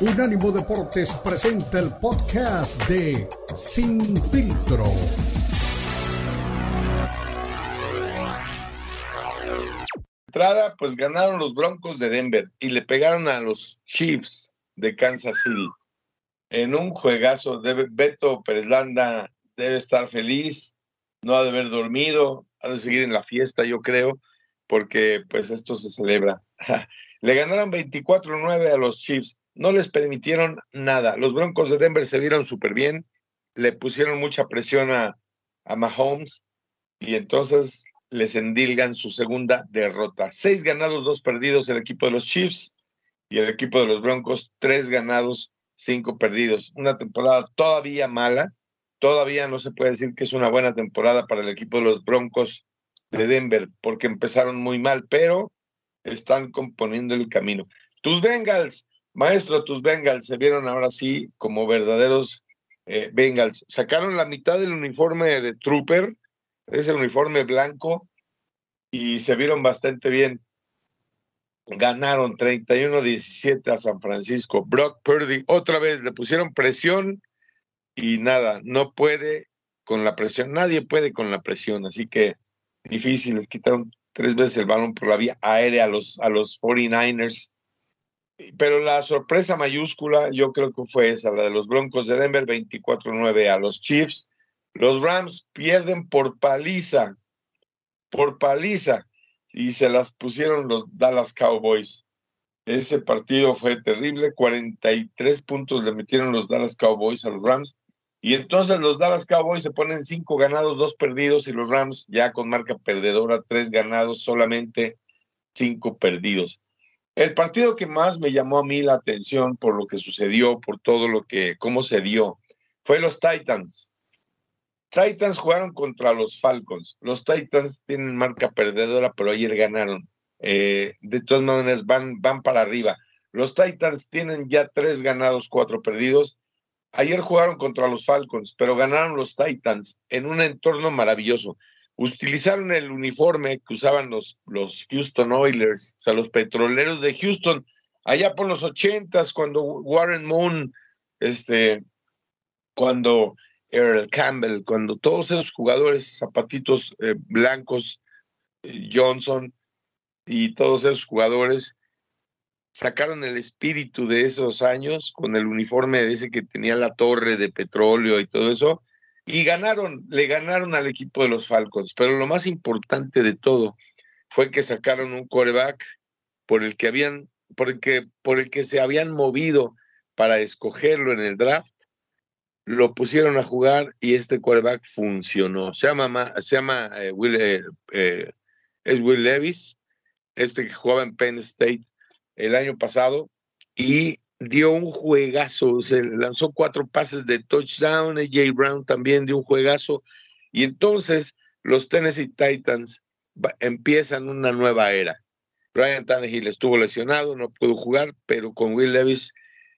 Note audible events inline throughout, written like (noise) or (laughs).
Unánimo Deportes presenta el podcast de Sin Filtro. Entrada, pues ganaron los Broncos de Denver y le pegaron a los Chiefs de Kansas City. En un juegazo, debe, Beto Pérez Landa debe estar feliz, no ha de haber dormido, ha de seguir en la fiesta, yo creo, porque pues esto se celebra. (laughs) le ganaron 24-9 a los Chiefs no les permitieron nada. Los Broncos de Denver se vieron súper bien, le pusieron mucha presión a, a Mahomes y entonces les endilgan su segunda derrota. Seis ganados, dos perdidos el equipo de los Chiefs y el equipo de los Broncos, tres ganados, cinco perdidos. Una temporada todavía mala, todavía no se puede decir que es una buena temporada para el equipo de los Broncos de Denver, porque empezaron muy mal, pero están componiendo el camino. Tus Bengals Maestro, tus Bengals se vieron ahora sí como verdaderos eh, Bengals. Sacaron la mitad del uniforme de Trooper, es el uniforme blanco, y se vieron bastante bien. Ganaron 31-17 a San Francisco. Brock Purdy, otra vez le pusieron presión y nada, no puede con la presión, nadie puede con la presión, así que difícil, les quitaron tres veces el balón por la vía aérea a los, a los 49ers pero la sorpresa mayúscula yo creo que fue esa, la de los Broncos de Denver 24-9 a los Chiefs. Los Rams pierden por paliza, por paliza, y se las pusieron los Dallas Cowboys. Ese partido fue terrible, 43 puntos le metieron los Dallas Cowboys a los Rams. Y entonces los Dallas Cowboys se ponen cinco ganados, dos perdidos, y los Rams ya con marca perdedora, tres ganados, solamente cinco perdidos. El partido que más me llamó a mí la atención por lo que sucedió, por todo lo que, cómo se dio, fue los Titans. Titans jugaron contra los Falcons. Los Titans tienen marca perdedora, pero ayer ganaron. Eh, de todas maneras, van, van para arriba. Los Titans tienen ya tres ganados, cuatro perdidos. Ayer jugaron contra los Falcons, pero ganaron los Titans en un entorno maravilloso utilizaron el uniforme que usaban los, los Houston Oilers, o sea, los petroleros de Houston, allá por los ochentas, cuando Warren Moon, este, cuando Earl Campbell, cuando todos esos jugadores, zapatitos eh, blancos, eh, Johnson y todos esos jugadores sacaron el espíritu de esos años con el uniforme de ese que tenía la torre de petróleo y todo eso, y ganaron, le ganaron al equipo de los Falcons. Pero lo más importante de todo fue que sacaron un coreback por el que habían, por el que, por el que se habían movido para escogerlo en el draft. Lo pusieron a jugar y este coreback funcionó. Se llama, se llama eh, Will, eh, eh, es Will Levis, este que jugaba en Penn State el año pasado y dio un juegazo, se lanzó cuatro pases de touchdown, AJ Brown también dio un juegazo, y entonces los Tennessee Titans empiezan una nueva era. Brian Tannehill estuvo lesionado, no pudo jugar, pero con Will Levis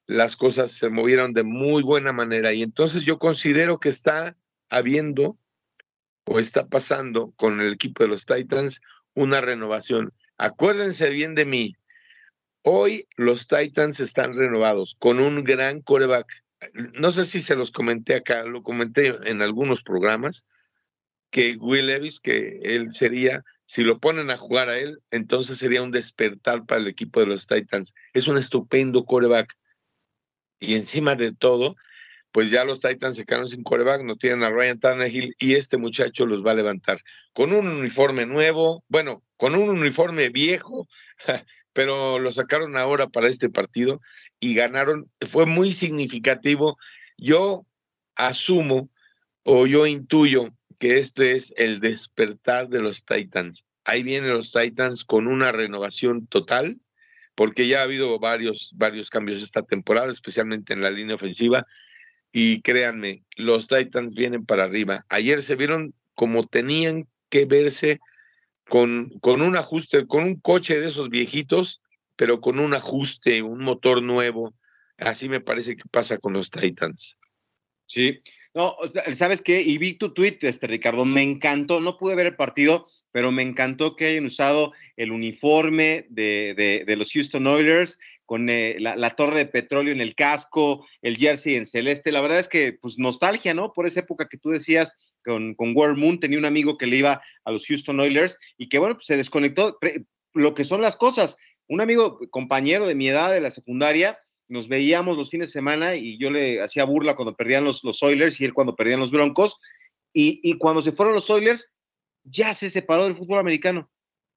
las cosas se movieron de muy buena manera, y entonces yo considero que está habiendo o está pasando con el equipo de los Titans una renovación. Acuérdense bien de mí, Hoy los Titans están renovados con un gran coreback. No sé si se los comenté acá, lo comenté en algunos programas, que Will Levis, que él sería, si lo ponen a jugar a él, entonces sería un despertar para el equipo de los Titans. Es un estupendo coreback. Y encima de todo, pues ya los Titans se quedaron sin coreback, no tienen a Ryan Tannehill y este muchacho los va a levantar con un uniforme nuevo, bueno, con un uniforme viejo, pero lo sacaron ahora para este partido y ganaron. Fue muy significativo. Yo asumo o yo intuyo que este es el despertar de los Titans. Ahí vienen los Titans con una renovación total, porque ya ha habido varios, varios cambios esta temporada, especialmente en la línea ofensiva. Y créanme, los Titans vienen para arriba. Ayer se vieron como tenían que verse con, con un ajuste, con un coche de esos viejitos, pero con un ajuste, un motor nuevo. Así me parece que pasa con los Titans. Sí, no, ¿sabes qué? Y vi tu tweet, este, Ricardo, me encantó, no pude ver el partido, pero me encantó que hayan usado el uniforme de, los Houston Oilers con eh, la, torre de petróleo en el casco, el jersey en celeste. La verdad es que, pues, nostalgia, ¿no? Por esa época que tú decías con, con War Moon, tenía un amigo que le iba a los Houston Oilers y que, bueno, pues, se desconectó. Lo que son las cosas. Un amigo, compañero de mi edad de la secundaria, nos veíamos los fines de semana y yo le hacía burla cuando perdían los, los Oilers y él cuando perdían los Broncos. Y, y, cuando se fueron los Oilers, ya se separó del fútbol americano.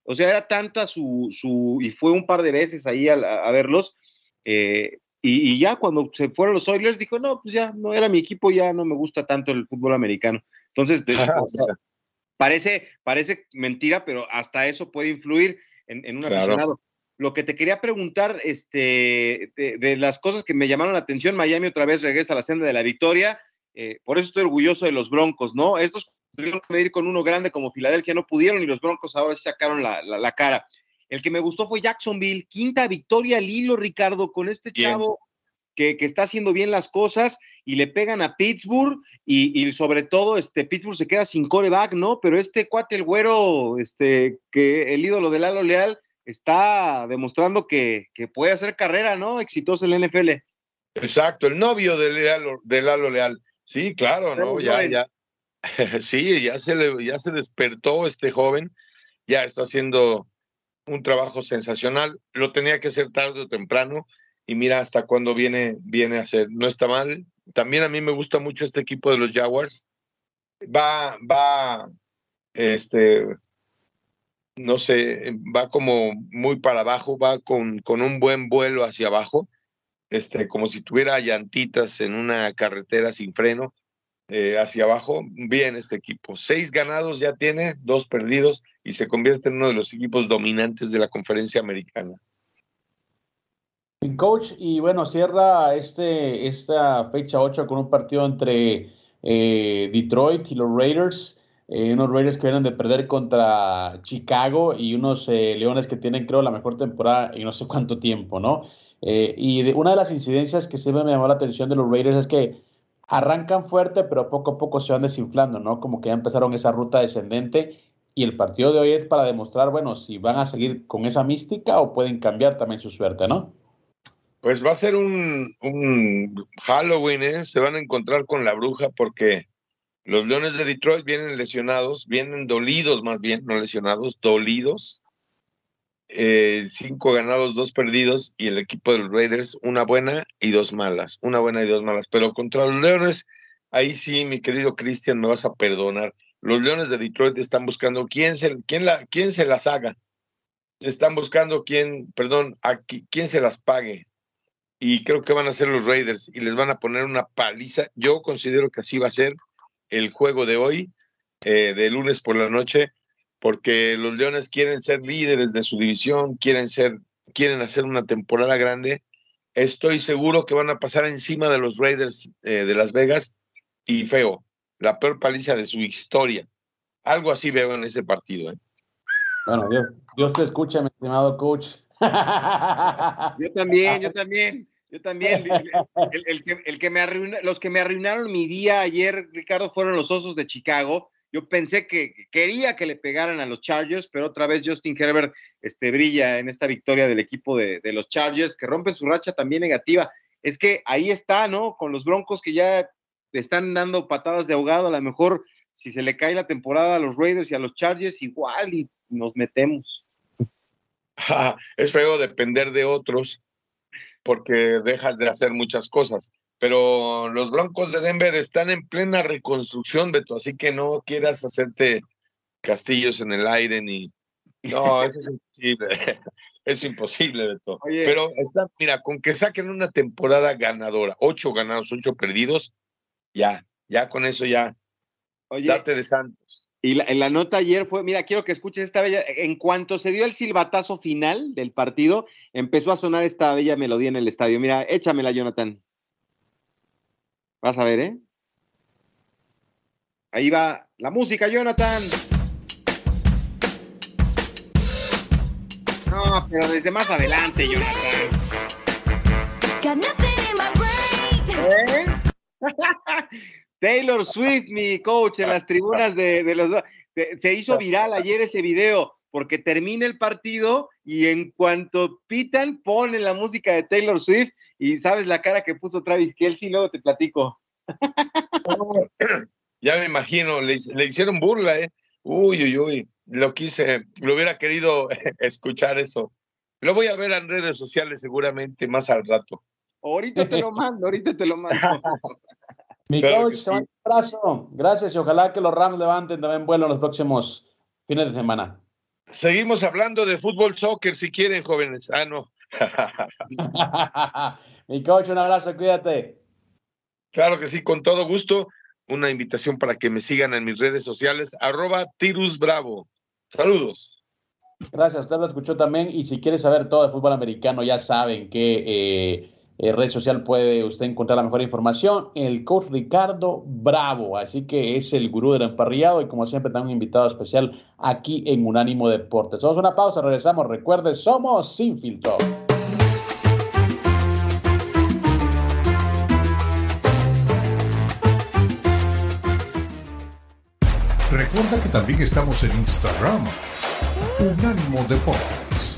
O sea, era tanta su, su y fue un par de veces ahí a, verlos. Eh, y, y, ya cuando se fueron los Oilers, dijo, no, pues ya no era mi equipo, ya no me gusta tanto el fútbol americano. Entonces, (laughs) parece, parece mentira, pero hasta eso puede influir en, en un aficionado. Lo que te quería preguntar, este, de, las cosas que me llamaron la atención, Miami otra vez regresa a la senda de la victoria, eh, por eso estoy orgulloso de los Broncos, ¿no? Estos tuvieron que medir con uno grande como Filadelfia, no pudieron y los Broncos ahora sí sacaron la, cara. El que me gustó fue Jacksonville, quinta victoria al hilo, Ricardo, con este chavo que, está haciendo bien las cosas y le pegan a Pittsburgh y, sobre todo este Pittsburgh se queda sin coreback, ¿no? Pero este cuate, el güero, este, que el ídolo de Lalo Leal, está demostrando que, puede hacer carrera, ¿no? Exitosa en la NFL. Exacto, el novio de, Lalo, de Lalo Leal. Sí, claro, ¿no? Ya, ya. (laughs) Sí, ya se, le, ya se despertó este joven, ya está haciendo un trabajo sensacional. Lo tenía que hacer tarde o temprano y mira hasta cuándo viene, viene a hacer. No está mal. También a mí me gusta mucho este equipo de los Jaguars. Va, va, este, no sé, va como muy para abajo, va con, con un buen vuelo hacia abajo, este, como si tuviera llantitas en una carretera sin freno eh, hacia abajo. Bien este equipo. Seis ganados ya tiene, dos perdidos y se convierte en uno de los equipos dominantes de la conferencia americana. Coach, y bueno, cierra este, esta fecha 8 con un partido entre eh, Detroit y los Raiders. Eh, unos Raiders que vienen de perder contra Chicago y unos eh, Leones que tienen, creo, la mejor temporada en no sé cuánto tiempo, ¿no? Y una de las incidencias que siempre me llamó la atención de los Raiders es que arrancan fuerte, pero poco a poco se van desinflando, ¿no? Como que ya empezaron esa ruta descendente y el partido de hoy es para demostrar, bueno, si van a seguir con esa mística o pueden cambiar también su suerte, ¿no? Pues va a ser un, Halloween, ¿eh? Se van a encontrar con la bruja porque los Leones de Detroit vienen lesionados, vienen dolidos más bien, no lesionados, dolidos. Eh, cinco ganados, dos perdidos, y el equipo de los Raiders, una buena y dos malas, una buena y dos malas. Pero contra los Leones, ahí sí, mi querido Cristian, me vas a perdonar. Los Leones de Detroit están buscando quién se, quién la, quién se las haga. Están buscando quién, perdón, a quién se las pague. Y creo que van a ser los Raiders y les van a poner una paliza. Yo considero que así va a ser el juego de hoy, eh, de lunes por la noche, porque los Leones quieren ser líderes de su división, quieren ser, quieren hacer una temporada grande. Estoy seguro que van a pasar encima de los Raiders eh, de Las Vegas y feo, la peor paliza de su historia. Algo así veo en ese partido. ¿eh? Bueno, Dios, Dios te escucha, mi estimado coach. Yo también, (laughs) yo también. Yo también. El, que, me los que me arruinaron mi día ayer, Ricardo, fueron los Osos de Chicago. Yo pensé que quería que le pegaran a los Chargers, pero otra vez Justin Herbert este, brilla en esta victoria del equipo de, los Chargers, que rompen su racha también negativa. Es que ahí está, ¿no? Con los Broncos que ya están dando patadas de ahogado, a lo mejor si se le cae la temporada a los Raiders y a los Chargers, igual y nos metemos. (laughs) es feo depender de otros porque dejas de hacer muchas cosas. Pero los Broncos de Denver están en plena reconstrucción, Beto, así que no quieras hacerte castillos en el aire ni... (laughs) No, eso es imposible. (laughs) es imposible, Beto. Pero está, mira, con que saquen una temporada ganadora, ocho ganados, ocho perdidos, ya, ya con eso ya. Oye, date de Santos. Y la, la, nota ayer fue, mira, quiero que escuches esta bella, en cuanto se dio el silbatazo final del partido, empezó a sonar esta bella melodía en el estadio. Mira, échamela, Jonathan. Vas a ver, ¿eh? Ahí va la música, Jonathan. No, pero desde más adelante, Jonathan. ¿Eh? (laughs) Taylor Swift, mi coach, en las tribunas de, los dos. Se hizo viral ayer ese video porque termina el partido y en cuanto pitan, ponen la música de Taylor Swift y sabes la cara que puso Travis Kelsey, luego te platico. Ya me imagino, le, hicieron burla, ¿eh? Uy, uy, uy, lo quise, lo hubiera querido (laughs) escuchar eso. Lo voy a ver en redes sociales seguramente más al rato. Ahorita te lo mando, ahorita te lo mando. (laughs) Mi coach, un abrazo. Gracias y ojalá que los Rams levanten también vuelo en los próximos fines de semana. Seguimos hablando de fútbol, soccer, si quieren, jóvenes. Ah, no. (laughs) Mi coach, un abrazo, cuídate. Claro que sí, con todo gusto una invitación para que me sigan en mis redes sociales, arroba Tirus Bravo. Saludos. Gracias, usted lo escuchó también. Y si quiere saber todo de fútbol americano, ya saben que eh, en red social puede usted encontrar la mejor información. El coach Ricardo Bravo, así que es el gurú del emparrillado y como siempre tengo un invitado especial aquí en Unánimo Deportes. Somos una pausa, regresamos. Recuerde, somos Sin Filtro. Recuerda que también estamos en Instagram. Unánimo Deportes.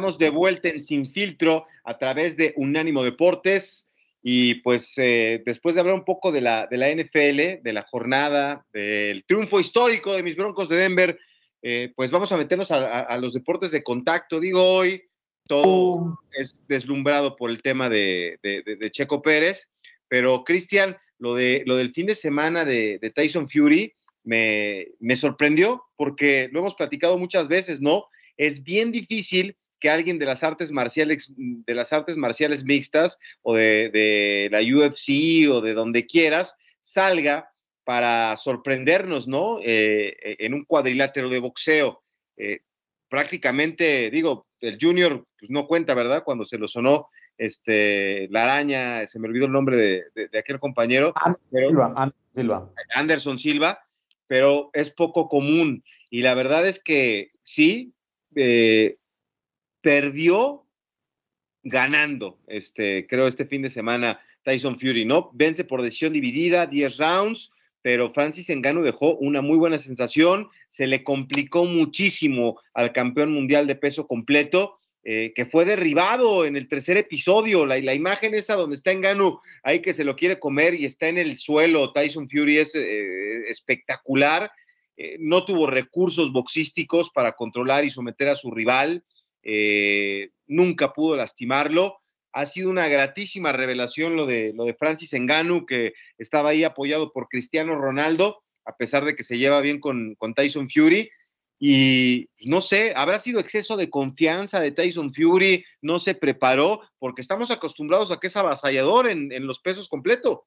Estamos de vuelta en Sin Filtro a través de Unánimo Deportes. Y pues eh, después de hablar un poco de la, de la NFL, de la jornada, del triunfo histórico de mis Broncos de Denver, eh, pues vamos a meternos a, los deportes de contacto. Digo, hoy todo es deslumbrado por el tema de, Checo Pérez, pero Cristian, lo, de, lo del fin de semana de, Tyson Fury me, me sorprendió porque lo hemos platicado muchas veces, ¿no? Es bien difícil que alguien de las artes marciales, de las artes marciales mixtas o de, la UFC o de donde quieras, salga para sorprendernos, ¿no? Eh, eh, en un cuadrilátero de boxeo. Eh, prácticamente, digo, el Junior pues, no cuenta, ¿verdad? Cuando se lo sonó este, la araña, se me olvidó el nombre de, aquel compañero. Anderson Silva, Anderson Silva, pero es poco común. Y la verdad es que sí, perdió ganando, este, creo, este fin de semana Tyson Fury, ¿no? Vence por decisión dividida, 10 rounds, pero Francis Engano dejó una muy buena sensación, se le complicó muchísimo al campeón mundial de peso completo, eh, que fue derribado en el tercer episodio, la, la imagen esa donde está Engano, ahí que se lo quiere comer y está en el suelo, Tyson Fury es eh, espectacular, eh, no tuvo recursos boxísticos para controlar y someter a su rival, eh, nunca pudo lastimarlo. Ha sido una gratísima revelación lo de, lo de Francis Enganu, que estaba ahí apoyado por Cristiano Ronaldo, a pesar de que se lleva bien con, Tyson Fury. Y no sé, habrá sido exceso de confianza de Tyson Fury, no se preparó, porque estamos acostumbrados a que es avasallador en, en los pesos completo.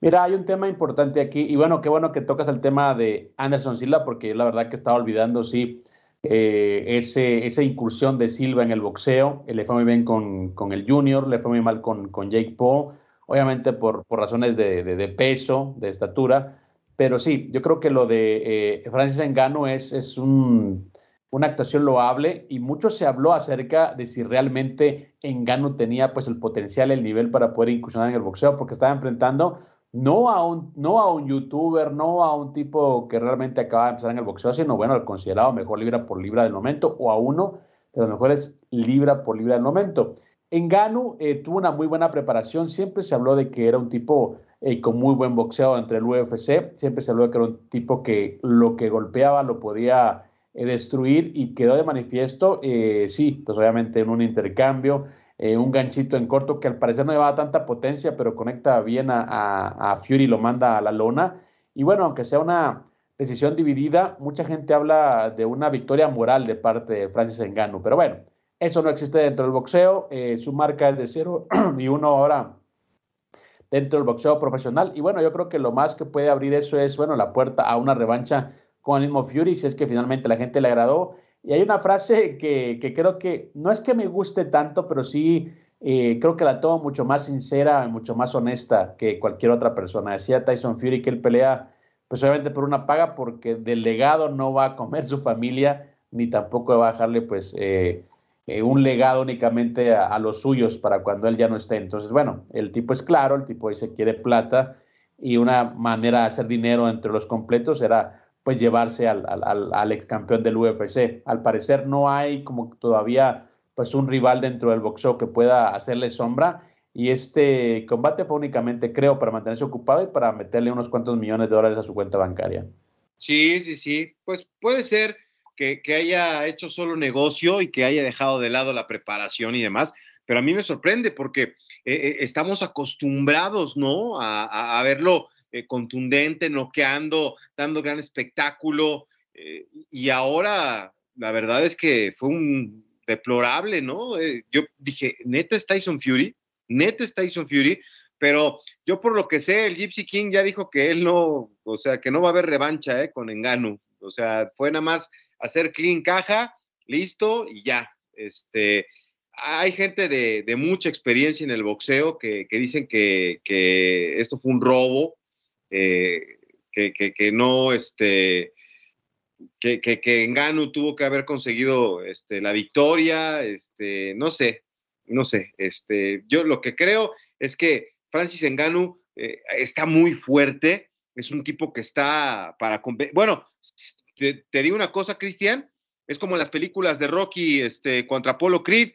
Mira, hay un tema importante aquí, y bueno, qué bueno que tocas el tema de Anderson Silva, porque la verdad que estaba olvidando, sí, eh, ese, esa incursión de Silva en el boxeo. Le fue muy bien con, el Junior, le fue muy mal con, Jake Paul, obviamente por, razones de, peso, de estatura. Pero sí, yo creo que lo de eh, Francis Engano es, es un, una actuación loable y mucho se habló acerca de si realmente Engano tenía pues el potencial, el nivel para poder incursionar en el boxeo, porque estaba enfrentando no a un, no a un youtuber, no a un tipo que realmente acaba de empezar en el boxeo, sino bueno, al considerado mejor libra por libra del momento, o a uno de los mejores libra por libra del momento. En Ganu eh, tuvo una muy buena preparación, siempre se habló de que era un tipo eh, con muy buen boxeo entre el UFC, siempre se habló de que era un tipo que lo que golpeaba lo podía eh, destruir y quedó de manifiesto, sí, pues obviamente en un intercambio, eh, un ganchito en corto que al parecer no llevaba tanta potencia, pero conecta bien a, a, Fury y lo manda a la lona. Y bueno, aunque sea una decisión dividida, mucha gente habla de una victoria moral de parte de Francis Engano. Pero bueno, eso no existe dentro del boxeo. Eh, su marca es de 0 (clears throat) y 1 ahora dentro del boxeo profesional. Y bueno, yo creo que lo más que puede abrir eso es, bueno, la puerta a una revancha con el mismo Fury, si es que finalmente la gente le agradó y hay una frase que, creo que no es que me guste tanto, pero sí eh, creo que la toma mucho más sincera y mucho más honesta que cualquier otra persona. Decía Tyson Fury que él pelea, pues obviamente por una paga, porque del legado no va a comer su familia, ni tampoco va a bajarle, pues, eh, eh, un legado únicamente a, los suyos para cuando él ya no esté. Entonces, bueno, el tipo es claro, el tipo dice quiere plata y una manera de hacer dinero entre los completos era pues llevarse al, al, al ex campeón del UFC. Al parecer no hay como todavía pues un rival dentro del boxeo que pueda hacerle sombra y este combate fue únicamente creo para mantenerse ocupado y para meterle unos cuantos millones de dólares a su cuenta bancaria. Sí, sí, sí, pues puede ser que, haya hecho solo negocio y que haya dejado de lado la preparación y demás, pero a mí me sorprende porque eh, eh, estamos acostumbrados, ¿no? A, verlo eh, contundente, noqueando, dando gran espectáculo, y ahora la verdad es que fue un deplorable, ¿no? yo dije, neta es Tyson Fury, neta es Tyson Fury, pero yo por lo que sé, el Gypsy King ya dijo que él no, o sea, que no va a haber revancha ¿eh? con Engano. O sea, fue nada más hacer clean caja, listo y ya. Este, hay gente de, mucha experiencia en el boxeo que, dicen que, esto fue un robo, eh, que, no, este, que, que, Engano tuvo que haber conseguido este, la victoria, este, no sé, no sé, este, yo lo que creo es que Francis Engano eh, está muy fuerte, es un tipo que está para, bueno, te, digo una cosa, Cristian, es como en las películas de Rocky este, contra Apollo Creed,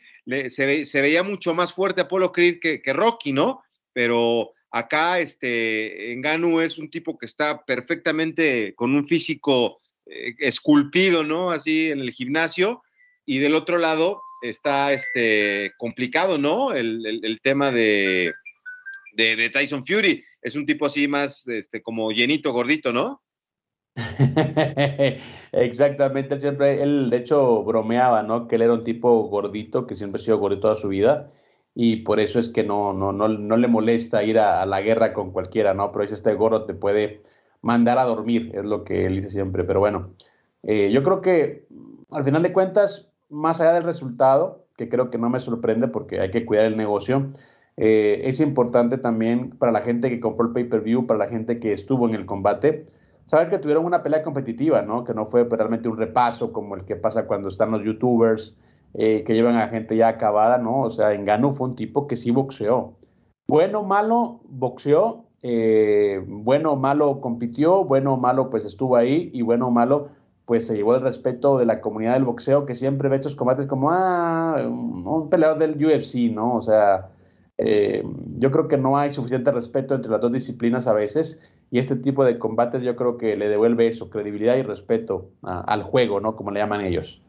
se, veía mucho más fuerte Apollo Creed que, Rocky, ¿no? Pero acá, este, Enganu es un tipo que está perfectamente con un físico eh, esculpido, ¿no? Así en el gimnasio, y del otro lado está, este, complicado, ¿no? El, tema de, de, Tyson Fury, es un tipo así más, este, como llenito, gordito, ¿no? (laughs) Exactamente, él siempre, él de hecho bromeaba, ¿no? Que él era un tipo gordito, que siempre ha sido gordito toda su vida, y por eso es que no, no, no, no le molesta ir a, la guerra con cualquiera, ¿no? Pero dice, este gordo te puede mandar a dormir, es lo que él dice siempre. Pero bueno, eh, yo creo que al final de cuentas, más allá del resultado, que creo que no me sorprende porque hay que cuidar el negocio, eh, es importante también para la gente que compró el pay-per-view, para la gente que estuvo en el combate, saber que tuvieron una pelea competitiva, ¿no? Que no fue realmente un repaso como el que pasa cuando están los youtubers eh, que llevan a gente ya acabada, ¿no? O sea, Engano fue un tipo que sí boxeó. Bueno malo, boxeó, eh, bueno malo compitió, bueno malo pues estuvo ahí y bueno malo pues se llevó el respeto de la comunidad del boxeo que siempre ve estos combates como, ah, un, peleador del UFC, ¿no? O sea, eh, yo creo que no hay suficiente respeto entre las dos disciplinas a veces y este tipo de combates yo creo que le devuelve eso, credibilidad y respeto al juego, ¿no? Como le llaman ellos.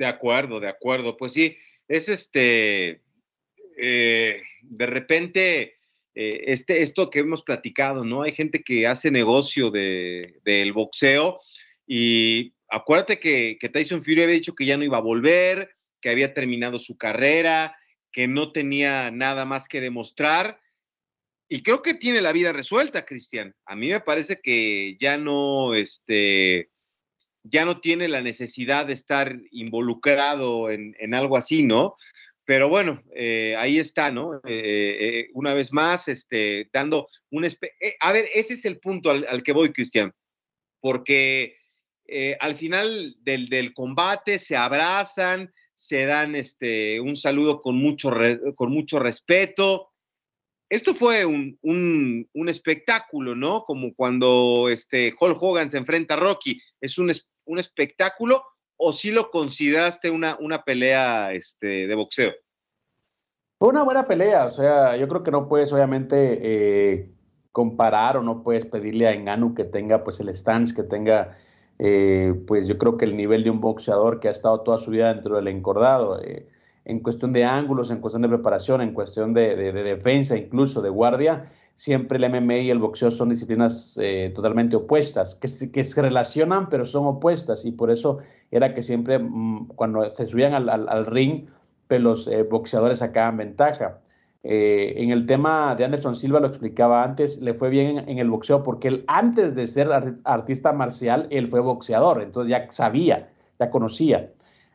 De acuerdo, de acuerdo. Pues sí, es este, eh, de repente, eh, este, esto que hemos platicado, ¿no? Hay gente que hace negocio de, del boxeo y acuérdate que, que Tyson Fury había dicho que ya no iba a volver, que había terminado su carrera, que no tenía nada más que demostrar y creo que tiene la vida resuelta, Cristian. A mí me parece que ya no, este, ya no tiene la necesidad de estar involucrado en, algo así, ¿no? Pero bueno, eh, ahí está, ¿no? Eh, eh, una vez más, este, dando un... a ver, ese es el punto al, que voy, Cristian, porque al final del, del, combate se abrazan, se dan este, un saludo con mucho, con mucho respeto, esto fue un, espectáculo, ¿no? Como cuando este Hulk Hogan se enfrenta a Rocky. ¿Es un, un espectáculo o sí lo consideraste una, una pelea este, de boxeo? Fue una buena pelea, o sea, yo creo que no puedes obviamente eh, comparar o no puedes pedirle a Enganu que tenga pues el stance, que tenga eh, pues yo creo que el nivel de un boxeador que ha estado toda su vida dentro del encordado. Eh, en cuestión de ángulos, en cuestión de preparación, en cuestión de, defensa, incluso de guardia, siempre el MMA y el boxeo son disciplinas eh, totalmente opuestas, que, que, se relacionan pero son opuestas y por eso era que siempre mm, cuando se subían al, ring, pues los eh, boxeadores sacaban ventaja. Eh, en el tema de Anderson Silva, lo explicaba antes, le fue bien en, el boxeo porque él antes de ser artista marcial, él fue boxeador, entonces ya sabía, ya conocía.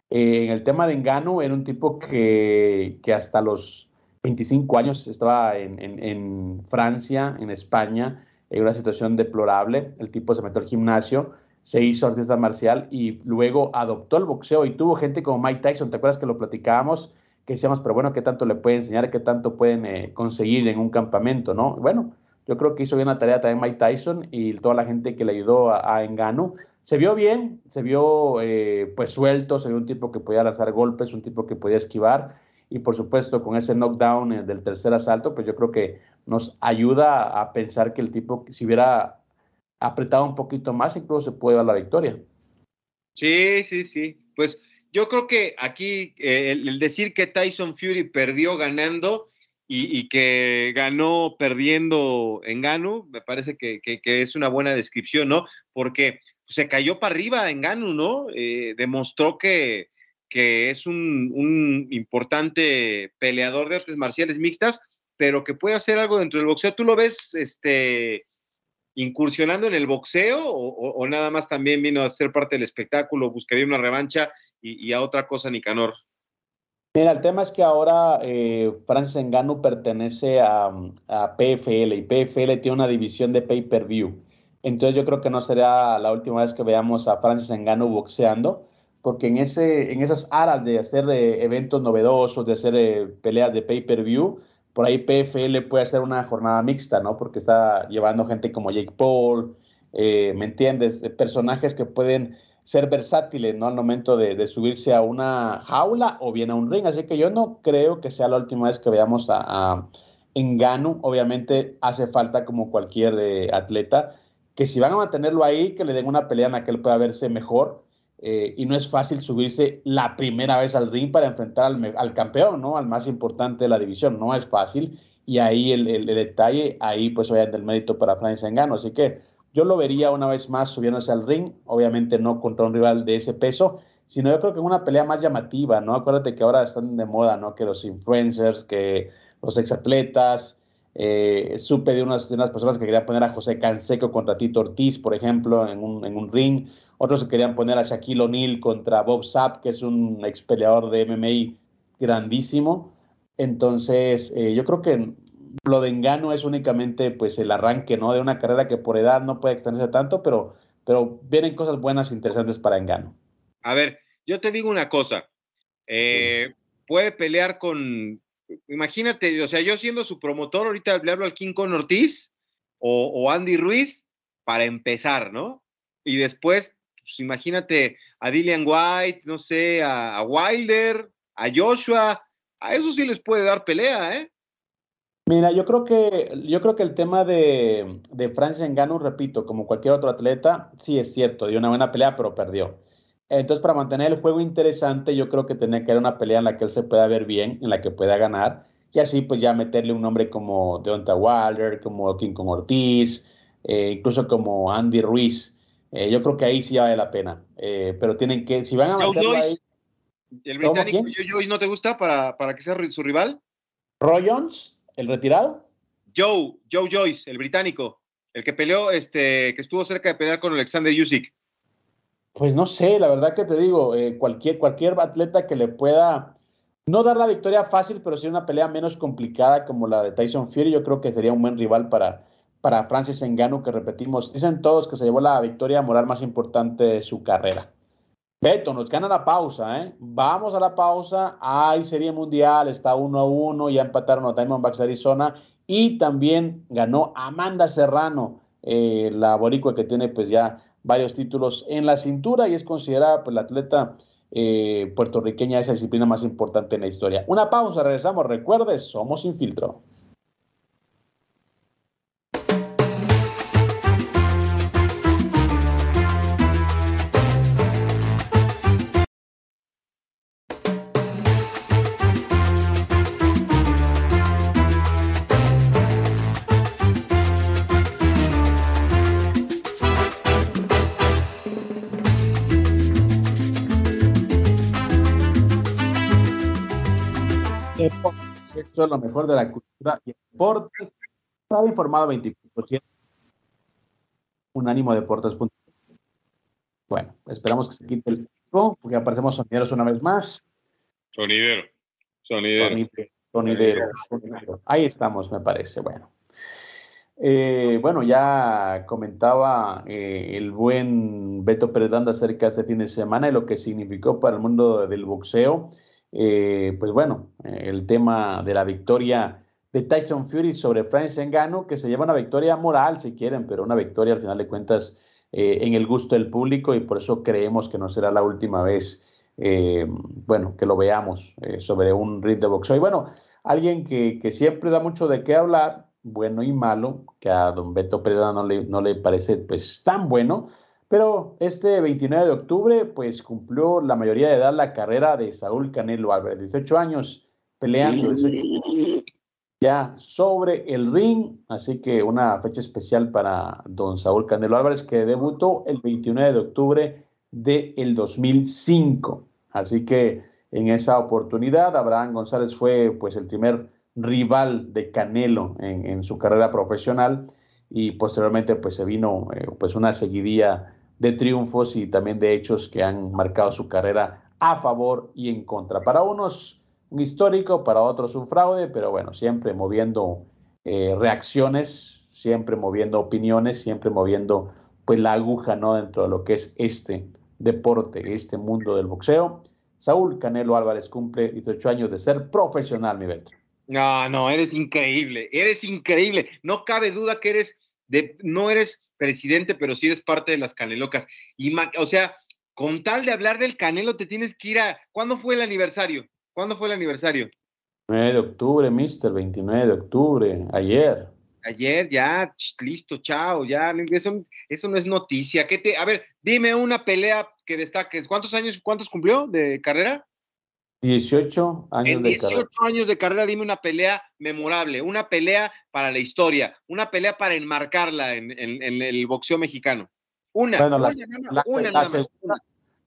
En el tema de Engano, era un tipo que, que hasta los 25 años estaba en, Francia, en España, en una situación deplorable. El tipo se metió al gimnasio, se hizo artista marcial y luego adoptó el boxeo y tuvo gente como Mike Tyson, ¿te acuerdas que lo platicábamos? Que decíamos, pero bueno, ¿qué tanto le puede enseñar? ¿Qué tanto pueden eh, conseguir en un campamento? ¿no? Bueno, yo creo que hizo bien la tarea también Mike Tyson y toda la gente que le ayudó a, a Engano. Se vio bien, se vio eh, pues suelto, se vio un tipo que podía lanzar golpes, un tipo que podía esquivar y por supuesto con ese knockdown eh, del tercer asalto, pues yo creo que nos ayuda a pensar que el tipo, si hubiera apretado un poquito más, incluso se puede dar la victoria. Sí, sí, sí. Pues yo creo que aquí eh, el, decir que Tyson Fury perdió ganando y, que ganó perdiendo en Ganu, me parece que, es una buena descripción, ¿no? Porque se cayó para arriba en Ganu, ¿no? Eh, demostró que, que es un, importante peleador de artes marciales mixtas, pero que puede hacer algo dentro del boxeo. ¿Tú lo ves este, incursionando en el boxeo o, nada más también vino a ser parte del espectáculo, buscaría una revancha y, a otra cosa, Nicanor? Mira, el tema es que ahora eh, Francis Engano pertenece a, a, PFL y PFL tiene una división de pay-per-view. Entonces yo creo que no será la última vez que veamos a Francis Engano boxeando, porque en, ese, en esas aras de hacer eh, eventos novedosos, de hacer eh, peleas de pay-per-view, por ahí PFL puede hacer una jornada mixta, ¿no? Porque está llevando gente como Jake Paul, ¿me entiendes? personajes que pueden ser versátiles, ¿no? Al momento de, subirse a una jaula o bien a un ring. Así que yo no creo que sea la última vez que veamos a, a Engano. Obviamente hace falta, como cualquier eh, atleta, que si van a mantenerlo ahí, que le den una pelea en la que él pueda verse mejor. Eh, y no es fácil subirse la primera vez al ring para enfrentar al, campeón, ¿no? Al más importante de la división. No es fácil. Y ahí el, el, detalle, ahí pues obviamente el mérito para Francis Engano. Así que yo lo vería una vez más subiéndose al ring, obviamente no contra un rival de ese peso, sino yo creo que una pelea más llamativa, ¿no? Acuérdate que ahora están de moda, ¿no? Que los influencers, que los exatletas, eh, supe de unas, de unas personas que querían poner a José Canseco contra Tito Ortiz, por ejemplo, en un, en un ring, otros que querían poner a Shaquille O'Neal contra Bob Sapp, que es un ex peleador de MMA grandísimo. Entonces, eh, yo creo que lo de Engano es únicamente pues el arranque, ¿no? De una carrera que por edad no puede extenderse tanto, pero, pero vienen cosas buenas e interesantes para Engano. A ver, yo te digo una cosa. Eh, puede pelear con, imagínate, o sea, yo siendo su promotor, ahorita le hablo al King Con Ortiz o, Andy Ruiz para empezar, ¿no? Y después, pues imagínate a Dillian White, no sé, a, Wilder, a Joshua, a eso sí les puede dar pelea, ¿eh? Mira, yo creo que, yo creo que el tema de, de Francis Ngannou, repito, como cualquier otro atleta, sí es cierto, dio una buena pelea, pero perdió. Entonces, para mantener el juego interesante, yo creo que tenía que haber una pelea en la que él se pueda ver bien, en la que pueda ganar, y así pues ya meterle un nombre como Deonta Wilder, como King Kong Ortiz, eh, incluso como Andy Ruiz. Eh, yo creo que ahí sí vale la pena. Eh, pero tienen que, si van a meterlo ahí... ¿El británico Joe Joyce no te gusta para, para que sea su rival? ¿Roy Jones? ¿El retirado? Joe, Joe Joyce, el británico, el que peleó, este, que estuvo cerca de pelear con Alexander Usyk. Pues no sé, la verdad que te digo, eh, cualquier, cualquier atleta que le pueda no dar la victoria fácil, pero sí una pelea menos complicada como la de Tyson Fury, yo creo que sería un buen rival para, para Francis Ngannou, que repetimos, dicen todos que se llevó la victoria moral más importante de su carrera. Beto, nos gana la pausa, ¿eh? Vamos a la pausa. Hay serie mundial, está uno a uno, ya empataron a Diamondbacks Arizona y también ganó Amanda Serrano, eh, la boricua que tiene pues ya varios títulos en la cintura y es considerada pues la atleta eh, puertorriqueña de esa disciplina más importante en la historia. Una pausa, regresamos. Recuerde, somos sin filtro. Es lo mejor de la cultura y el deporte. Estaba informado 24%. Unánimo Deportes. Bueno, esperamos que se quite el técnico, porque aparecemos sonideros una vez más. Sonidero. Sonidero. Sonidero. sonidero. Ahí estamos, me parece. Bueno. Eh, bueno, ya comentaba eh, el buen Beto Pérez acerca de este fin de semana y lo que significó para el mundo del boxeo. Eh, pues bueno, el tema de la victoria de Tyson Fury sobre Francis Ngannou, que se lleva una victoria moral, si quieren, pero una victoria al final de cuentas en el gusto del público y por eso creemos que no será la última vez, bueno, que lo veamos sobre un ring de boxeo. Y bueno, alguien que, que siempre da mucho de qué hablar, bueno y malo, que a don Beto Pereda no le, no le parece pues tan bueno, pero este 29 de octubre pues cumplió la mayoría de edad la carrera de Saúl Canelo Álvarez, 18 años peleando ya sobre el ring, así que una fecha especial para don Saúl Canelo Álvarez que debutó el 29 de octubre del 2005, así que en esa oportunidad Abraham González fue pues el primer rival de Canelo en, su carrera profesional y posteriormente pues se vino eh, pues una seguidilla de triunfos y también de hechos que han marcado su carrera a favor y en contra. Para unos un histórico, para otros un fraude, pero bueno, siempre moviendo eh, reacciones, siempre moviendo opiniones, siempre moviendo pues la aguja no dentro de lo que es este deporte, este mundo del boxeo. Saúl Canelo Álvarez cumple 18 años de ser profesional, mi Beto. No, no, eres increíble, eres increíble. No cabe duda que eres, de, no eres presidente, pero sí eres parte de las canelocas. Y, o sea, con tal de hablar del canelo, te tienes que ir a. ¿Cuándo fue el aniversario? ¿Cuándo fue el aniversario? 9 de octubre, mister, 29 de octubre, ayer. Ayer, ya, listo, chao, ya, eso, eso no es noticia. ¿Qué te, a ver, dime una pelea que destaques. ¿Cuántos años, cuántos cumplió de carrera? 18 años de carrera. 18 años de carrera, dime una pelea memorable, una pelea para la historia, una pelea para enmarcarla en, el boxeo mexicano. Una, bueno, la, una, segunda,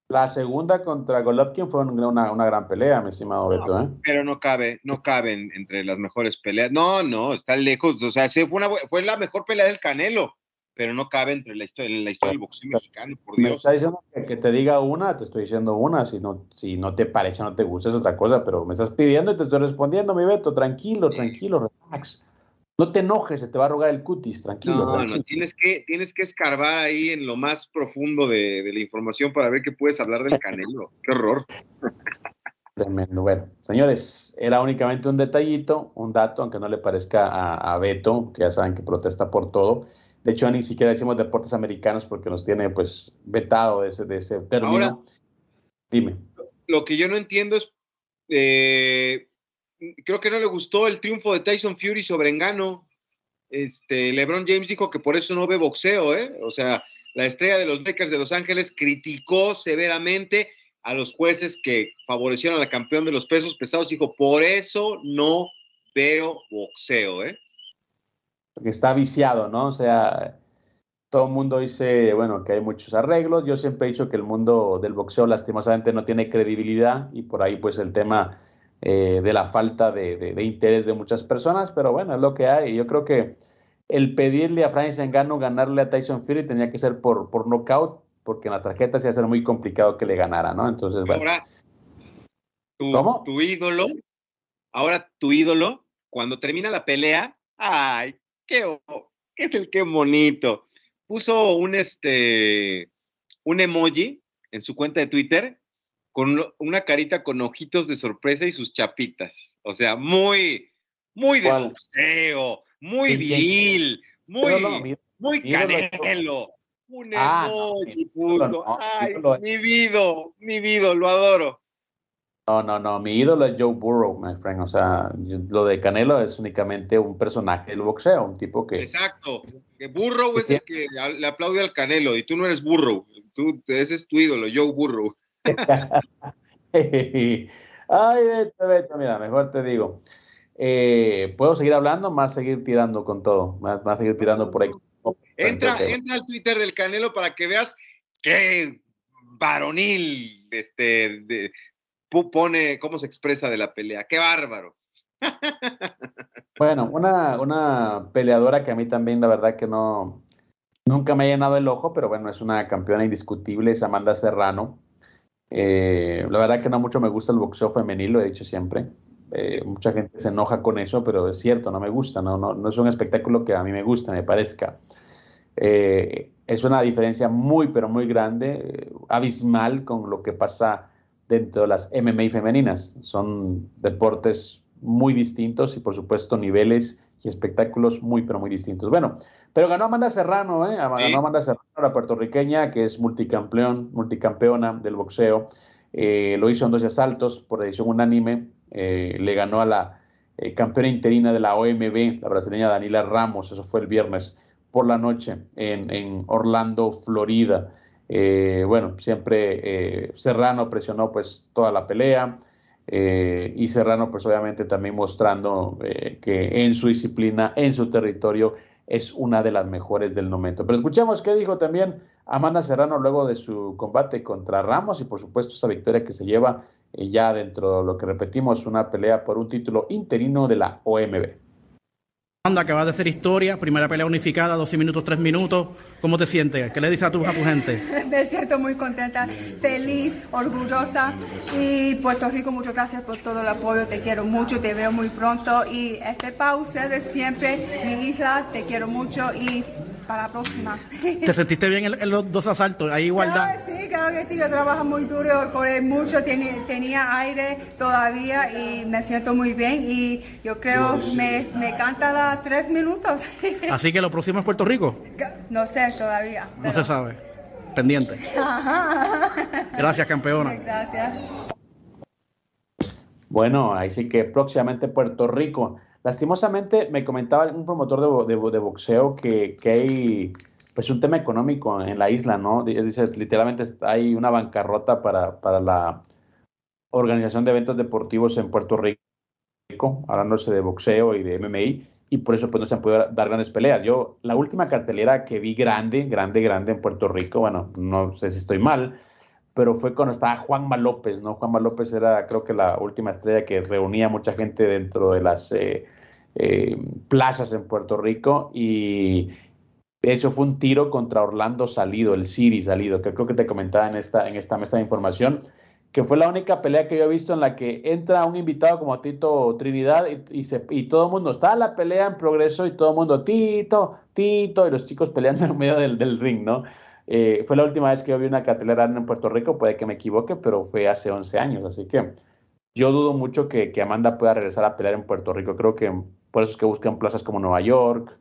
la, segunda, contra Golovkin fue una, una gran pelea, mi estimado Beto. ¿eh? Pero no cabe, no cabe entre las mejores peleas. No, no, está lejos. O sea, fue, una, fue la mejor pelea del Canelo pero no cabe entre la historia, en la historia del boxeo mexicano, por Dios. Me está diciendo que, te diga una, te estoy diciendo una, si no, si no te parece o no te gusta es otra cosa, pero me estás pidiendo y te estoy respondiendo, mi Beto, tranquilo, tranquilo, relax. No te enojes, se te va a arrugar el cutis, tranquilo. No, no, tienes que, tienes que escarbar ahí en lo más profundo de, la información para ver qué puedes hablar del Canelo. qué horror. Tremendo. Bueno, señores, era únicamente un detallito, un dato, aunque no le parezca a, a Beto, que ya saben que protesta por todo. De hecho, ni siquiera decimos deportes americanos porque nos tiene pues vetado de ese, de ese término. Ahora, Dime. Lo que yo no entiendo es, eh, creo que no le gustó el triunfo de Tyson Fury sobre Engano. Este, LeBron James dijo que por eso no ve boxeo, ¿eh? O sea, la estrella de los Lakers de Los Ángeles criticó severamente a los jueces que favorecieron al campeón de los pesos pesados. Dijo, por eso no veo boxeo, ¿eh? Que está viciado, ¿no? O sea, todo el mundo dice, bueno, que hay muchos arreglos. Yo siempre he dicho que el mundo del boxeo lastimosamente no tiene credibilidad y por ahí pues el tema eh, de la falta de, interés de muchas personas, pero bueno, es lo que hay. Yo creo que el pedirle a Francis Ngannou ganarle a Tyson Fury tenía que ser por, por knockout, porque en la tarjeta se iba a ser muy complicado que le ganara, ¿no? Entonces, bueno. Ahora, tu, tu ídolo, ahora tu ídolo, cuando termina la pelea, ay, qué, es el qué bonito. Puso un, este, un emoji en su cuenta de Twitter con una carita con ojitos de sorpresa y sus chapitas. O sea, muy, muy de boxeo, muy viril, muy, muy canelo. Un ah, emoji puso. Ay, mi vida, mi vida, lo adoro. No, no, no. Mi ídolo es Joe Burrow, my friend. O sea, lo de Canelo es únicamente un personaje del boxeo, un tipo que. Exacto. Burrow es el que le aplaude al Canelo y tú no eres Burrow. Tú, ese es tu ídolo, Joe Burrow. (laughs) Ay, vete, vete, mira, mejor te digo. Eh, Puedo seguir hablando, más seguir tirando con todo, más, más seguir tirando por ahí. Entra, entra al Twitter del Canelo para que veas qué varonil este, de, pone cómo se expresa de la pelea. ¡Qué bárbaro! (laughs) Bueno, una, una peleadora que a mí también, la verdad que no, nunca me ha llenado el ojo, pero bueno, es una campeona indiscutible, es Amanda Serrano. Eh, la verdad que no mucho me gusta el boxeo femenil, lo he dicho siempre. Eh, mucha gente se enoja con eso, pero es cierto, no me gusta, no, no, no es un espectáculo que a mí me gusta, me parezca. Eh, es una diferencia muy, pero muy grande, abismal con lo que pasa dentro de las MMA femeninas. Son deportes muy distintos y por supuesto niveles y espectáculos muy, pero muy distintos. Bueno, pero ganó Amanda Serrano, ¿eh? Ganó Amanda Serrano, la puertorriqueña, que es multicampeón, multicampeona del boxeo. Eh, lo hizo en dos asaltos por decisión unánime. Eh, le ganó a la eh, campeona interina de la OMB, la brasileña Daniela Ramos. Eso fue el viernes por la noche en, en Orlando, Florida. Bueno, siempre Serrano presionó pues toda la pelea. y Serrano, pues obviamente también mostrando que en su disciplina, en su territorio, es una de las mejores del momento. Pero escuchemos qué dijo también Amanda Serrano luego de su combate contra Ramos y por supuesto esa victoria que se lleva eh, ya dentro de lo que repetimos, una pelea por un título interino de la OMB. Amanda, que va a hacer historia, primera pelea unificada, 12 minutos, 3 minutos. ¿Cómo te sientes? ¿Qué le dices a tu, a tu gente? (laughs) Me siento muy contenta, feliz, orgullosa. Y Puerto Rico, muchas gracias por todo el apoyo. Te quiero mucho, te veo muy pronto. Y este pausa de siempre, mi isla, te quiero mucho. Y para la próxima. ¿Te sentiste bien en, los dos asaltos? ¿Hay (laughs) igualdad? sí, claro que sí. Yo trabajo muy duro, corrí mucho, tenía, tenía aire todavía y me siento muy bien. Y yo creo me, me canta las tres minutos. (laughs) Así que lo próximo es Puerto Rico. No sé todavía. No se sabe. Pendiente. Gracias, campeona. (laughs) Gracias. Bueno, ahí sí que próximamente Puerto Rico. Lastimosamente, me comentaba un promotor de, de, boxeo que, que, hay pues un tema económico en la isla, ¿no? Dice, literalmente hay una bancarrota para, para la organización de eventos deportivos en Puerto Rico, hablándose de boxeo y de MMI, y por eso pues no se han podido dar grandes peleas. Yo, la última cartelera que vi grande, grande, grande en Puerto Rico, bueno, no sé si estoy mal, pero fue cuando estaba Juanma López, ¿no? Juanma López era creo que la última estrella que reunía mucha gente dentro de las eh, eh, plazas en Puerto Rico y de hecho fue un tiro contra Orlando Salido, el Siri Salido, que creo que te comentaba en esta, en esta mesa de información, que fue la única pelea que yo he visto en la que entra un invitado como Tito Trinidad y, todo el mundo está la pelea en progreso y todo el mundo Tito, Tito y los chicos peleando (laughs) en medio del, ring, ¿no? Eh, fue la última vez que yo vi una cartelera en Puerto Rico, puede que me equivoque, pero fue hace 11 años, así que yo dudo mucho que, Amanda pueda regresar a pelear en Puerto Rico. Creo que por eso es que buscan plazas como Nueva York,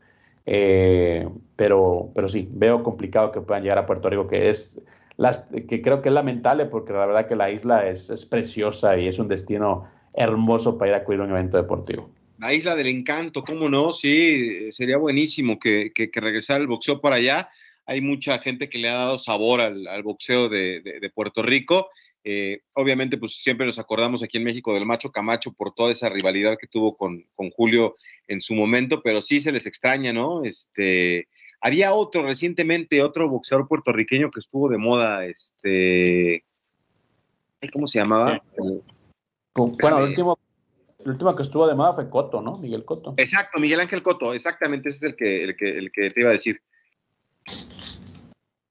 eh, pero, pero sí, veo complicado que puedan llegar a Puerto Rico, que es las, que creo que es lamentable porque la verdad que la isla es, es preciosa y es un destino hermoso para ir a cubrir un evento deportivo. La isla del encanto, ¿cómo no? Sí, sería buenísimo que, que, que regresara el boxeo para allá hay mucha gente que le ha dado sabor al, boxeo de, Puerto Rico. Eh, obviamente, pues siempre nos acordamos aquí en México del Macho Camacho por toda esa rivalidad que tuvo con, Julio en su momento, pero sí se les extraña, ¿no? Este, había otro recientemente, otro boxeador puertorriqueño que estuvo de moda, este, ¿cómo se llamaba? Bueno, el último, el último que estuvo de moda fue Coto, ¿no? Miguel Coto. Exacto, Miguel Ángel Coto, exactamente, ese es el que, el que, el que te iba a decir.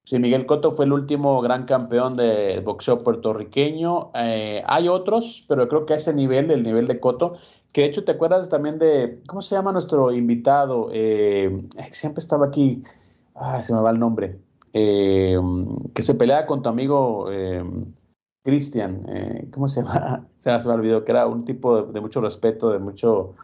Sí, Miguel Cotto fue el último gran campeón de boxeo puertorriqueño. Eh, hay otros, pero creo que a ese nivel, el nivel de Cotto, que de hecho te acuerdas también de, ¿cómo se llama nuestro invitado? Eh, siempre estaba aquí, ah, se me va el nombre, eh, que se pelea con tu amigo Cristian, ¿cómo se llama? (laughs) Se me, olvidó, que era un tipo de, mucho respeto, de mucho,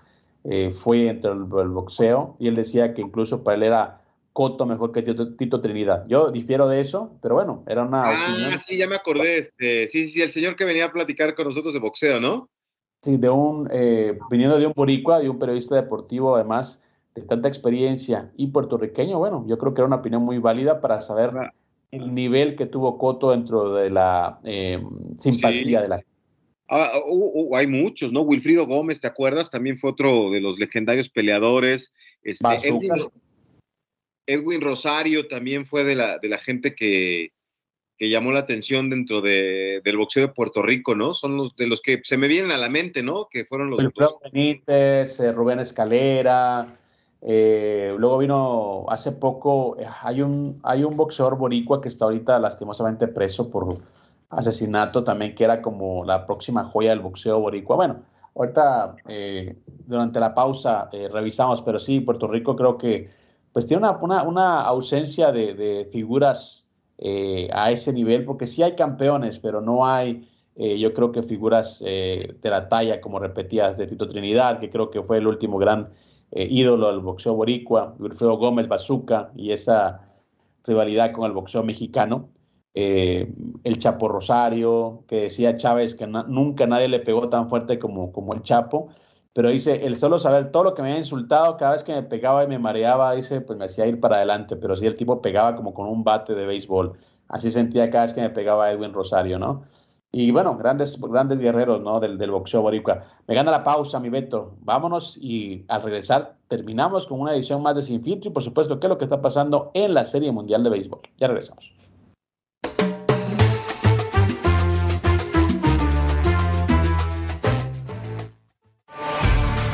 fue entre el boxeo, y él decía que incluso para él era Coto mejor que Tito, Trinidad. Yo difiero de eso, pero bueno, era una ah, sí, ya me acordé. Este, sí, sí, el señor que venía a platicar con nosotros de boxeo, ¿no? Sí, de un, eh, viniendo de un boricua, de un periodista deportivo, además de tanta experiencia y puertorriqueño, bueno, yo creo que era una opinión muy válida para saber ah. el nivel que tuvo Coto dentro de la eh, simpatía de la ah, hay muchos, ¿no? Wilfrido Gómez, ¿te acuerdas? También fue otro de los legendarios peleadores. Este, Edwin Rosario también fue de la, de la gente que, llamó la atención dentro de, del boxeo de Puerto Rico, ¿no? Son los de los que se me vienen a la mente, ¿no? Que fueron los... Rubén Benítez, eh, Rubén Escalera, eh, luego vino hace poco, eh, hay un, hay un boxeador boricua que está ahorita lastimosamente preso por asesinato también, que era como la próxima joya del boxeo boricua. Bueno, ahorita eh, durante la pausa eh, revisamos, pero sí, Puerto Rico creo que pues tiene una, una, ausencia de, figuras eh, a ese nivel, porque sí hay campeones, pero no hay, yo creo que figuras de la talla, como repetías, de Tito Trinidad, que creo que fue el último gran ídolo del boxeo boricua, Wilfredo Gómez Bazooka y esa rivalidad con el boxeo mexicano. Eh, el Chapo Rosario, que decía Chávez que nunca nadie le pegó tan fuerte como, como el Chapo, pero dice, el solo saber todo lo que me había insultado, cada vez que me pegaba y me mareaba, dice, pues me hacía ir para adelante, pero sí el tipo pegaba como con un bate de béisbol, así sentía cada vez que me pegaba Edwin Rosario, ¿no? Y bueno, grandes, grandes guerreros, ¿no? Del, boxeo boricua. Me gana la pausa, mi Beto. Vámonos y al regresar terminamos con una edición más de Sin Filtro y por supuesto, qué es lo que está pasando en la Serie Mundial de Béisbol. Ya regresamos.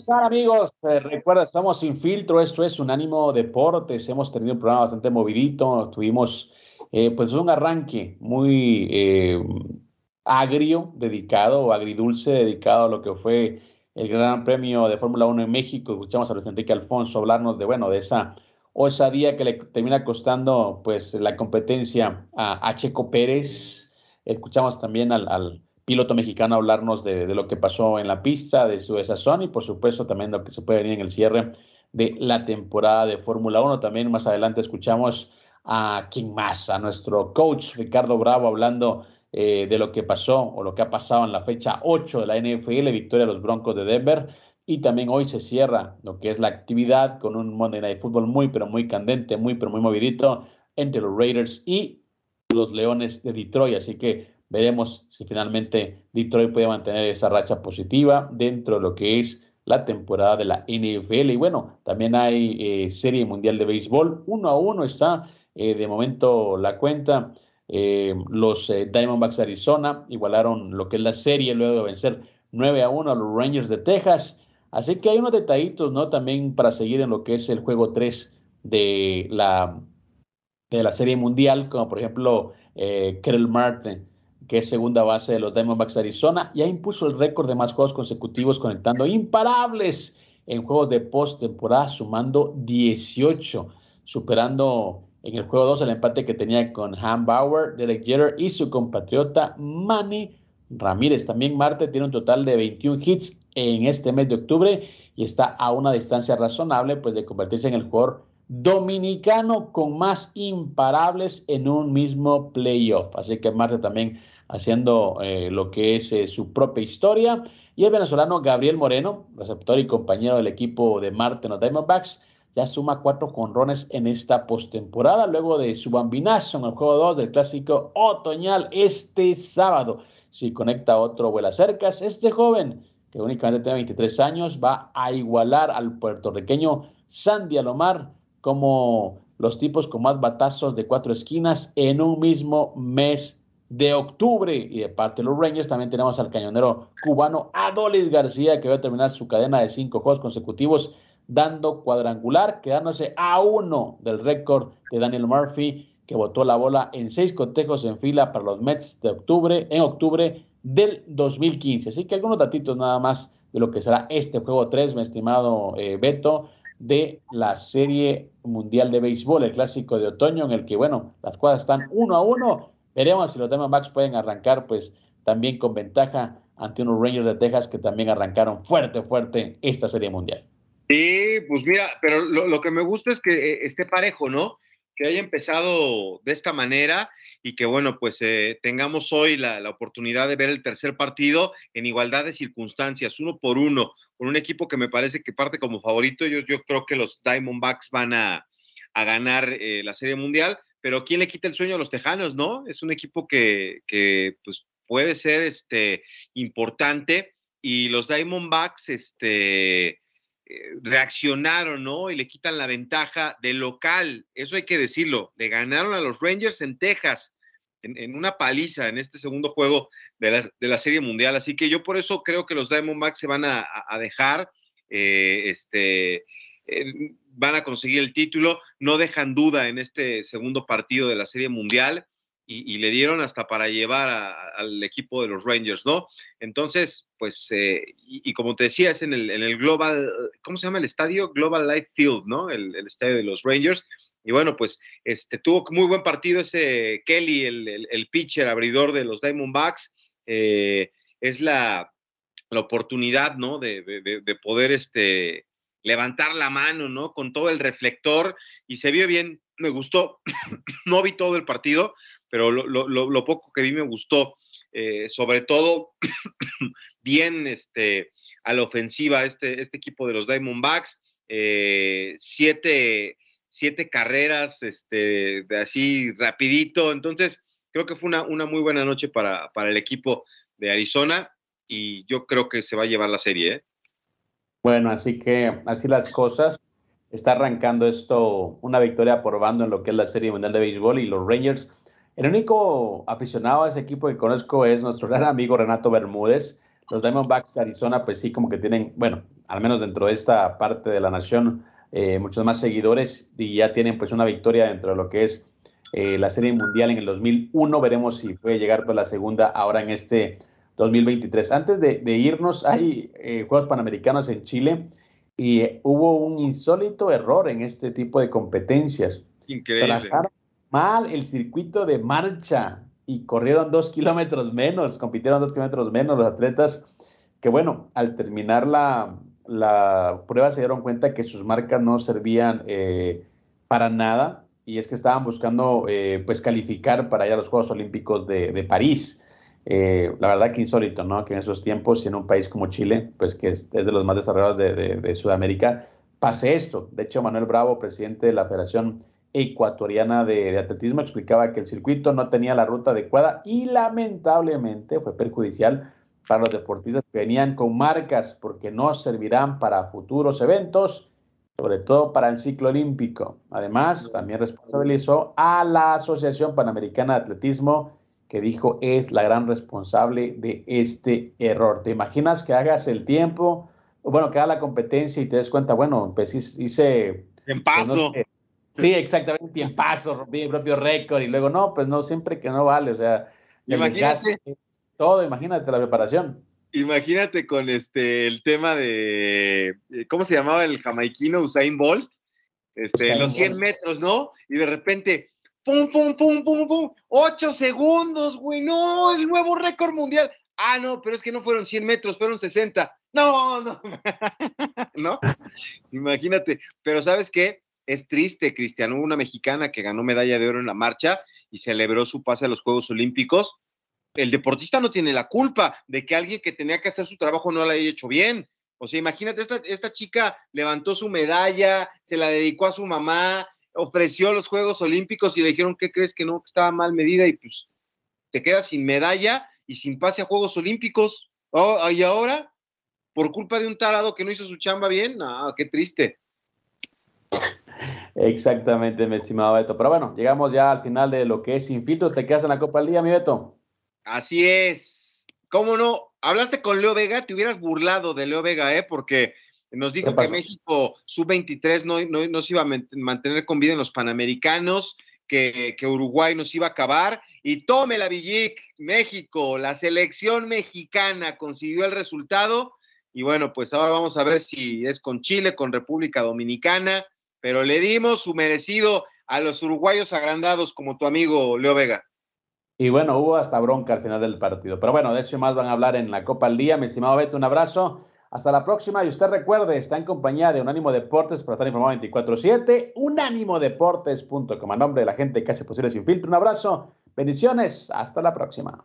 están amigos? Eh, recuerda, estamos sin filtro, esto es Unánimo Deportes, hemos tenido un programa bastante movidito, tuvimos eh, pues un arranque muy eh, agrio, dedicado, o agridulce, dedicado a lo que fue el Gran Premio de Fórmula 1 en México, escuchamos a Luis Enrique Alfonso hablarnos de, bueno, de esa osadía que le termina costando pues la competencia a, Checo Pérez, escuchamos también al piloto mexicano hablarnos de, lo que pasó en la pista, de su desazón y por supuesto también lo que se puede venir en el cierre de la temporada de Fórmula 1. También más adelante escuchamos a quien más, a nuestro coach Ricardo Bravo hablando eh, de lo que pasó o lo que ha pasado en la fecha 8 de la NFL, victoria de los Broncos de Denver. Y también hoy se cierra lo que es la actividad con un Monday Night Football muy, pero muy candente, muy, pero muy movidito entre los Raiders y los Leones de Detroit. Así que Veremos si finalmente Detroit puede mantener esa racha positiva dentro de lo que es la temporada de la NFL. Y bueno, también hay eh, Serie Mundial de Béisbol. Uno a uno está eh, de momento la cuenta. Eh, los Diamondbacks de Arizona igualaron lo que es la serie luego de vencer 9 a 1 a los Rangers de Texas. Así que hay unos detallitos, ¿no? También para seguir en lo que es el juego 3 de la, de la Serie Mundial, como por ejemplo eh, Martin que es segunda base de los Diamondbacks de Arizona, ya impuso el récord de más juegos consecutivos conectando imparables en juegos de postemporada, sumando 18, superando en el juego 2 el empate que tenía con Han Bauer, Derek Jeter y su compatriota Manny Ramírez. También Marte tiene un total de 21 hits en este mes de octubre y está a una distancia razonable pues de convertirse en el jugador dominicano con más imparables en un mismo playoff. Así que Marte también haciendo eh, lo que es eh, su propia historia. Y el venezolano Gabriel Moreno, receptor y compañero del equipo de Marte en los Diamondbacks, ya suma cuatro jonrones en esta postemporada, luego de su bambinazo en el juego 2 del clásico otoñal este sábado. Si conecta otro vuela cercas, este joven, que únicamente tiene 23 años, va a igualar al puertorriqueño Sandy Alomar como los tipos con más batazos de cuatro esquinas en un mismo mes de octubre. Y de parte de los Rangers también tenemos al cañonero cubano Adolis García, que va a terminar su cadena de cinco juegos consecutivos dando cuadrangular, quedándose a uno del récord de Daniel Murphy, que botó la bola en seis cotejos en fila para los Mets de octubre, en octubre del 2015. Así que algunos datitos nada más de lo que será este juego 3, mi estimado eh, Beto, de la Serie Mundial de Béisbol, el clásico de otoño, en el que, bueno, las cuadras están uno a uno Veremos si los Diamondbacks pueden arrancar, pues también con ventaja ante unos Rangers de Texas que también arrancaron fuerte, fuerte esta serie mundial. Sí, pues mira, pero lo, que me gusta es que eh, esté parejo, ¿no? Que haya empezado de esta manera y que, bueno, pues eh, tengamos hoy la, oportunidad de ver el tercer partido en igualdad de circunstancias, uno por uno, con un equipo que me parece que parte como favorito. Yo, yo creo que los Diamondbacks van a, a ganar eh, la Serie Mundial, pero ¿quién le quita el sueño a los Tejanos, no? Es un equipo que, que pues, puede ser este, importante y los Diamondbacks este, eh, reaccionaron, ¿no? Y le quitan la ventaja del local, eso hay que decirlo, le ganaron a los Rangers en Texas. En, una paliza en este segundo juego de la, de la, Serie Mundial. Así que yo por eso creo que los Diamondbacks se van a, a dejar. Eh, este, eh, van a conseguir el título, no dejan duda en este segundo partido de la Serie Mundial y, le dieron hasta para llevar al equipo de los Rangers, ¿no? Entonces, pues, eh, y, como te decía, es en el, Global, ¿cómo se llama el estadio? Global Life Field, ¿no? El, estadio de los Rangers. Y bueno, pues este, tuvo muy buen partido ese Kelly, el, pitcher abridor de los Diamondbacks. Eh, es la, oportunidad, ¿no? De poder este, levantar la mano, ¿no? Con todo el reflector y se vio bien, me gustó. (coughs) no vi todo el partido, pero lo, poco que vi me gustó. Eh, sobre todo, (coughs) bien este, a la ofensiva este, este equipo de los Diamondbacks. Eh, siete, siete, carreras este, de así rapidito. Entonces, creo que fue una, una muy buena noche para, para el equipo de Arizona y yo creo que se va a llevar la serie. ¿eh? Bueno, así que así las cosas. Está arrancando esto una victoria por bando en lo que es la Serie Mundial de Béisbol y los Rangers. El único aficionado a ese equipo que conozco es nuestro gran amigo Renato Bermúdez. Los Diamondbacks de Arizona, pues sí, como que tienen, bueno, al menos dentro de esta parte de la nación, eh, muchos más seguidores y ya tienen pues una victoria dentro de lo que es eh, la Serie Mundial en el 2001. Veremos si puede llegar por la segunda ahora en este 2023. Antes de, irnos, hay eh, Juegos Panamericanos en Chile y eh, hubo un insólito error en este tipo de competencias. Increíble. mal el circuito de marcha y corrieron dos kilómetros menos, compitieron dos kilómetros menos los atletas, que bueno, al terminar la, la prueba se dieron cuenta que sus marcas no servían eh, para nada y es que estaban buscando pues calificar para ir a los Juegos Olímpicos de, de París. Eh, la verdad que insólito, ¿no? Que en esos tiempos, en un país como Chile, pues que es, de los más desarrollados de, Sudamérica, pase esto. De hecho, Manuel Bravo, presidente de la Federación Ecuatoriana de, Atletismo, explicaba que el circuito no tenía la ruta adecuada y lamentablemente fue perjudicial para los deportistas que venían con marcas porque no servirán para futuros eventos, sobre todo para el ciclo olímpico. Además, también responsabilizó a la Asociación Panamericana de Atletismo que dijo es la gran responsable de este error. ¿Te imaginas que hagas el tiempo, bueno, que haga la competencia y te des cuenta, bueno, pues hice... En pues, paso. sí, exactamente, en paso, rompí mi propio récord y luego no, pues no, siempre que no vale, o sea, imagínate. todo, imagínate la preparación. Imagínate con este, el tema de, ¿cómo se llamaba el jamaiquino Usain Bolt? Este, los 100 metros, ¿no? Y de repente, pum, pum, pum, pum, pum, ocho segundos, güey, no, el nuevo récord mundial. Ah, no, pero es que no fueron 100 metros, fueron 60. No, no, (laughs) no, imagínate. Pero ¿sabes qué? Es triste, Cristian. Hubo una mexicana que ganó medalla de oro en la marcha y celebró su pase a los Juegos Olímpicos. El deportista no tiene la culpa de que alguien que tenía que hacer su trabajo no lo haya hecho bien. O sea, imagínate, esta, esta chica levantó su medalla, se la dedicó a su mamá, ofreció los Juegos Olímpicos y le dijeron, ¿qué crees que no? Que estaba mal medida y pues te quedas sin medalla y sin pase a Juegos Olímpicos. Oh, y ahora, por culpa de un tarado que no hizo su chamba bien, no, qué triste. Exactamente, mi estimado Beto. Pero bueno, llegamos ya al final de lo que es Sin Filtro. ¿Te quedas en la Copa del Día, mi Beto? Así es. ¿Cómo no? Hablaste con Leo Vega, te hubieras burlado de Leo Vega, ¿eh? Porque nos dijo que México sub-23 no, no, se iba a mantener con vida en los Panamericanos, que, Uruguay nos iba a acabar. Y tome la Villic, México, la selección mexicana consiguió el resultado. Y bueno, pues ahora vamos a ver si es con Chile, con República Dominicana, pero le dimos su merecido a los uruguayos agrandados como tu amigo Leo Vega. Y bueno, hubo hasta bronca al final del partido. Pero bueno, de eso más van a hablar en la Copa al Día. Mi estimado Beto, un abrazo. Hasta la próxima y usted recuerde, está en compañía de Unánimo Deportes para estar informado 24-7, unánimodeportes.com. A nombre de la gente que hace posible sin filtro, un abrazo, bendiciones, hasta la próxima.